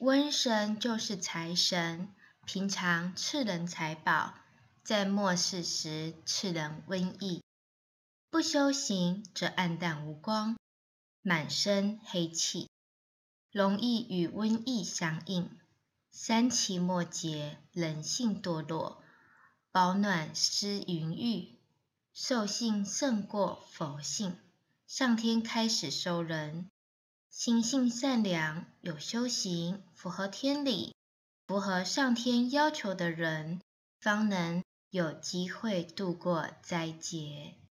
瘟神就是财神，平常赐人财宝，在末世时赐人瘟疫。不修行则暗淡无光，满身黑气，容易与瘟疫相应。三期末节，人性堕落，保暖思淫欲，兽性胜过佛性。上天开始收人，心性善良、有修行、符合天理、符合上天要求的人，方能有机会度过灾劫。